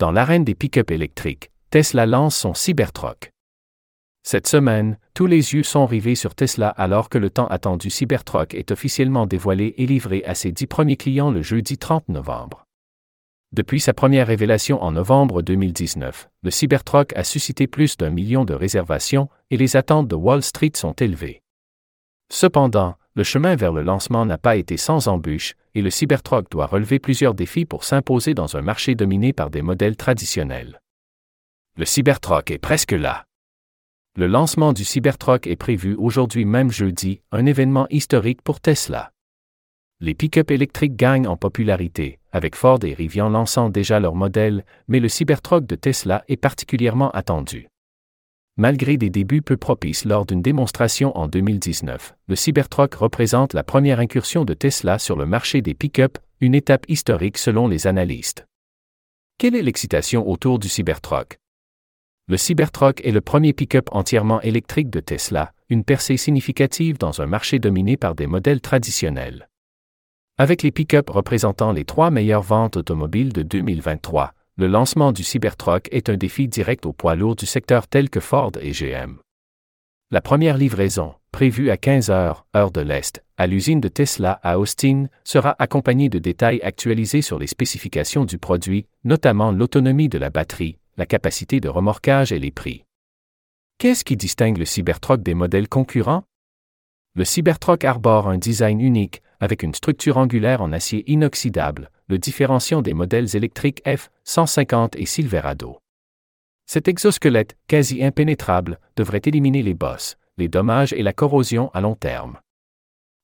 Dans l'arène des pick-up électriques, Tesla lance son Cybertruck. Cette semaine, tous les yeux sont rivés sur Tesla alors que le temps attendu Cybertruck est officiellement dévoilé et livré à ses dix premiers clients le jeudi 30 novembre. Depuis sa première révélation en novembre 2019, le Cybertruck a suscité plus d'un million de réservations et les attentes de Wall Street sont élevées. Cependant, le chemin vers le lancement n'a pas été sans embûches et le Cybertruck doit relever plusieurs défis pour s'imposer dans un marché dominé par des modèles traditionnels. Le Cybertruck est presque là. Le lancement du Cybertruck est prévu aujourd'hui même jeudi, un événement historique pour Tesla. Les pick-up électriques gagnent en popularité, avec Ford et Rivian lançant déjà leur modèle, mais le Cybertruck de Tesla est particulièrement attendu. Malgré des débuts peu propices lors d'une démonstration en 2019, le Cybertruck représente la première incursion de Tesla sur le marché des pick-up, une étape historique selon les analystes. Quelle est l'excitation autour du Cybertruck? Le Cybertruck est le premier pick-up entièrement électrique de Tesla, une percée significative dans un marché dominé par des modèles traditionnels. Avec les pick-up représentant les trois meilleures ventes automobiles de 2023, le lancement du Cybertruck est un défi direct aux poids lourds du secteur tels que Ford et GM. La première livraison, prévue à 15 heures, heure de l'Est, à l'usine de Tesla à Austin, sera accompagnée de détails actualisés sur les spécifications du produit, notamment l'autonomie de la batterie, la capacité de remorquage et les prix. Qu'est-ce qui distingue le Cybertruck des modèles concurrents? Le Cybertruck arbore un design unique, avec une structure angulaire en acier inoxydable, le différenciant des modèles électriques F-150 et Silverado. Cet exosquelette, quasi impénétrable, devrait éliminer les bosses, les dommages et la corrosion à long terme.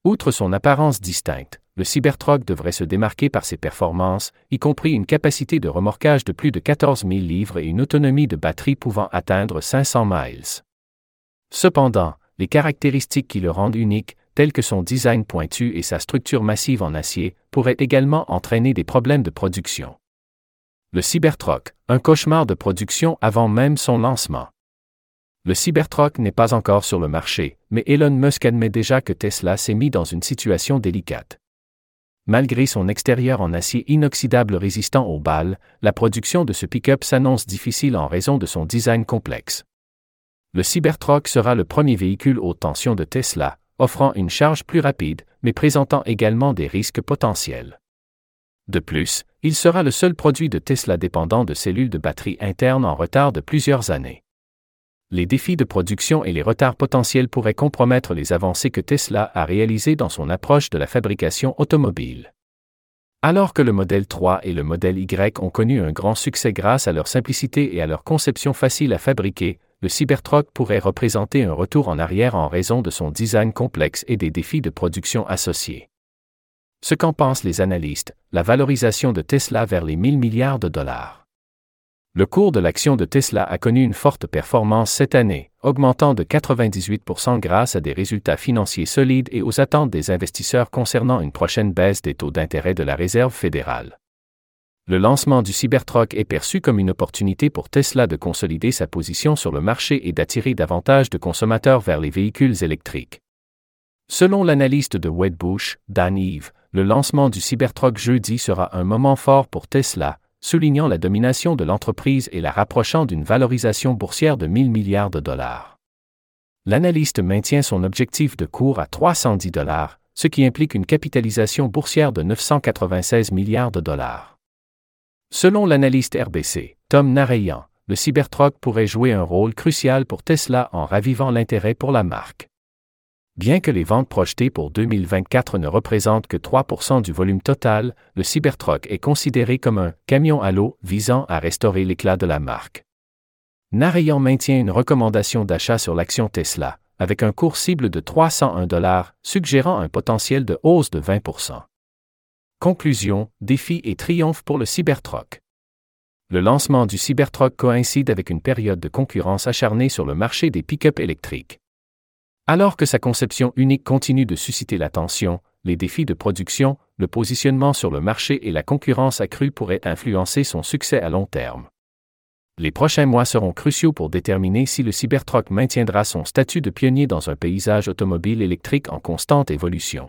Outre son apparence distincte, le Cybertruck devrait se démarquer par ses performances, y compris une capacité de remorquage de plus de 14 000 livres et une autonomie de batterie pouvant atteindre 500 miles. Cependant, les caractéristiques qui le rendent unique, telles que son design pointu et sa structure massive en acier, pourraient également entraîner des problèmes de production. Le Cybertruck, un cauchemar de production avant même son lancement. Le Cybertruck n'est pas encore sur le marché, mais Elon Musk admet déjà que Tesla s'est mis dans une situation délicate. Malgré son extérieur en acier inoxydable résistant aux balles, la production de ce pick-up s'annonce difficile en raison de son design complexe. Le Cybertruck sera le premier véhicule haute tension de Tesla, offrant une charge plus rapide, mais présentant également des risques potentiels. De plus, il sera le seul produit de Tesla dépendant de cellules de batterie internes en retard de plusieurs années. Les défis de production et les retards potentiels pourraient compromettre les avancées que Tesla a réalisées dans son approche de la fabrication automobile. Alors que le modèle 3 et le modèle Y ont connu un grand succès grâce à leur simplicité et à leur conception facile à fabriquer, le Cybertruck pourrait représenter un retour en arrière en raison de son design complexe et des défis de production associés. Ce qu'en pensent les analystes, la valorisation de Tesla vers les 1000 milliards de dollars. Le cours de l'action de Tesla a connu une forte performance cette année, augmentant de 98% grâce à des résultats financiers solides et aux attentes des investisseurs concernant une prochaine baisse des taux d'intérêt de la Réserve fédérale le lancement du Cybertruck est perçu comme une opportunité pour Tesla de consolider sa position sur le marché et d'attirer davantage de consommateurs vers les véhicules électriques. Selon l'analyste de Wedbush, Dan Eve, le lancement du Cybertruck jeudi sera un moment fort pour Tesla, soulignant la domination de l'entreprise et la rapprochant d'une valorisation boursière de 1000 milliards de dollars. L'analyste maintient son objectif de cours à 310 dollars, ce qui implique une capitalisation boursière de 996 milliards de dollars. Selon l'analyste RBC, Tom Narayan, le Cybertruck pourrait jouer un rôle crucial pour Tesla en ravivant l'intérêt pour la marque. Bien que les ventes projetées pour 2024 ne représentent que 3% du volume total, le Cybertruck est considéré comme un camion à l'eau visant à restaurer l'éclat de la marque. Narayan maintient une recommandation d'achat sur l'action Tesla, avec un cours cible de 301 dollars, suggérant un potentiel de hausse de 20 Conclusion, défi et triomphe pour le Cybertruck. Le lancement du Cybertruck coïncide avec une période de concurrence acharnée sur le marché des pick-up électriques. Alors que sa conception unique continue de susciter l'attention, les défis de production, le positionnement sur le marché et la concurrence accrue pourraient influencer son succès à long terme. Les prochains mois seront cruciaux pour déterminer si le Cybertruck maintiendra son statut de pionnier dans un paysage automobile électrique en constante évolution.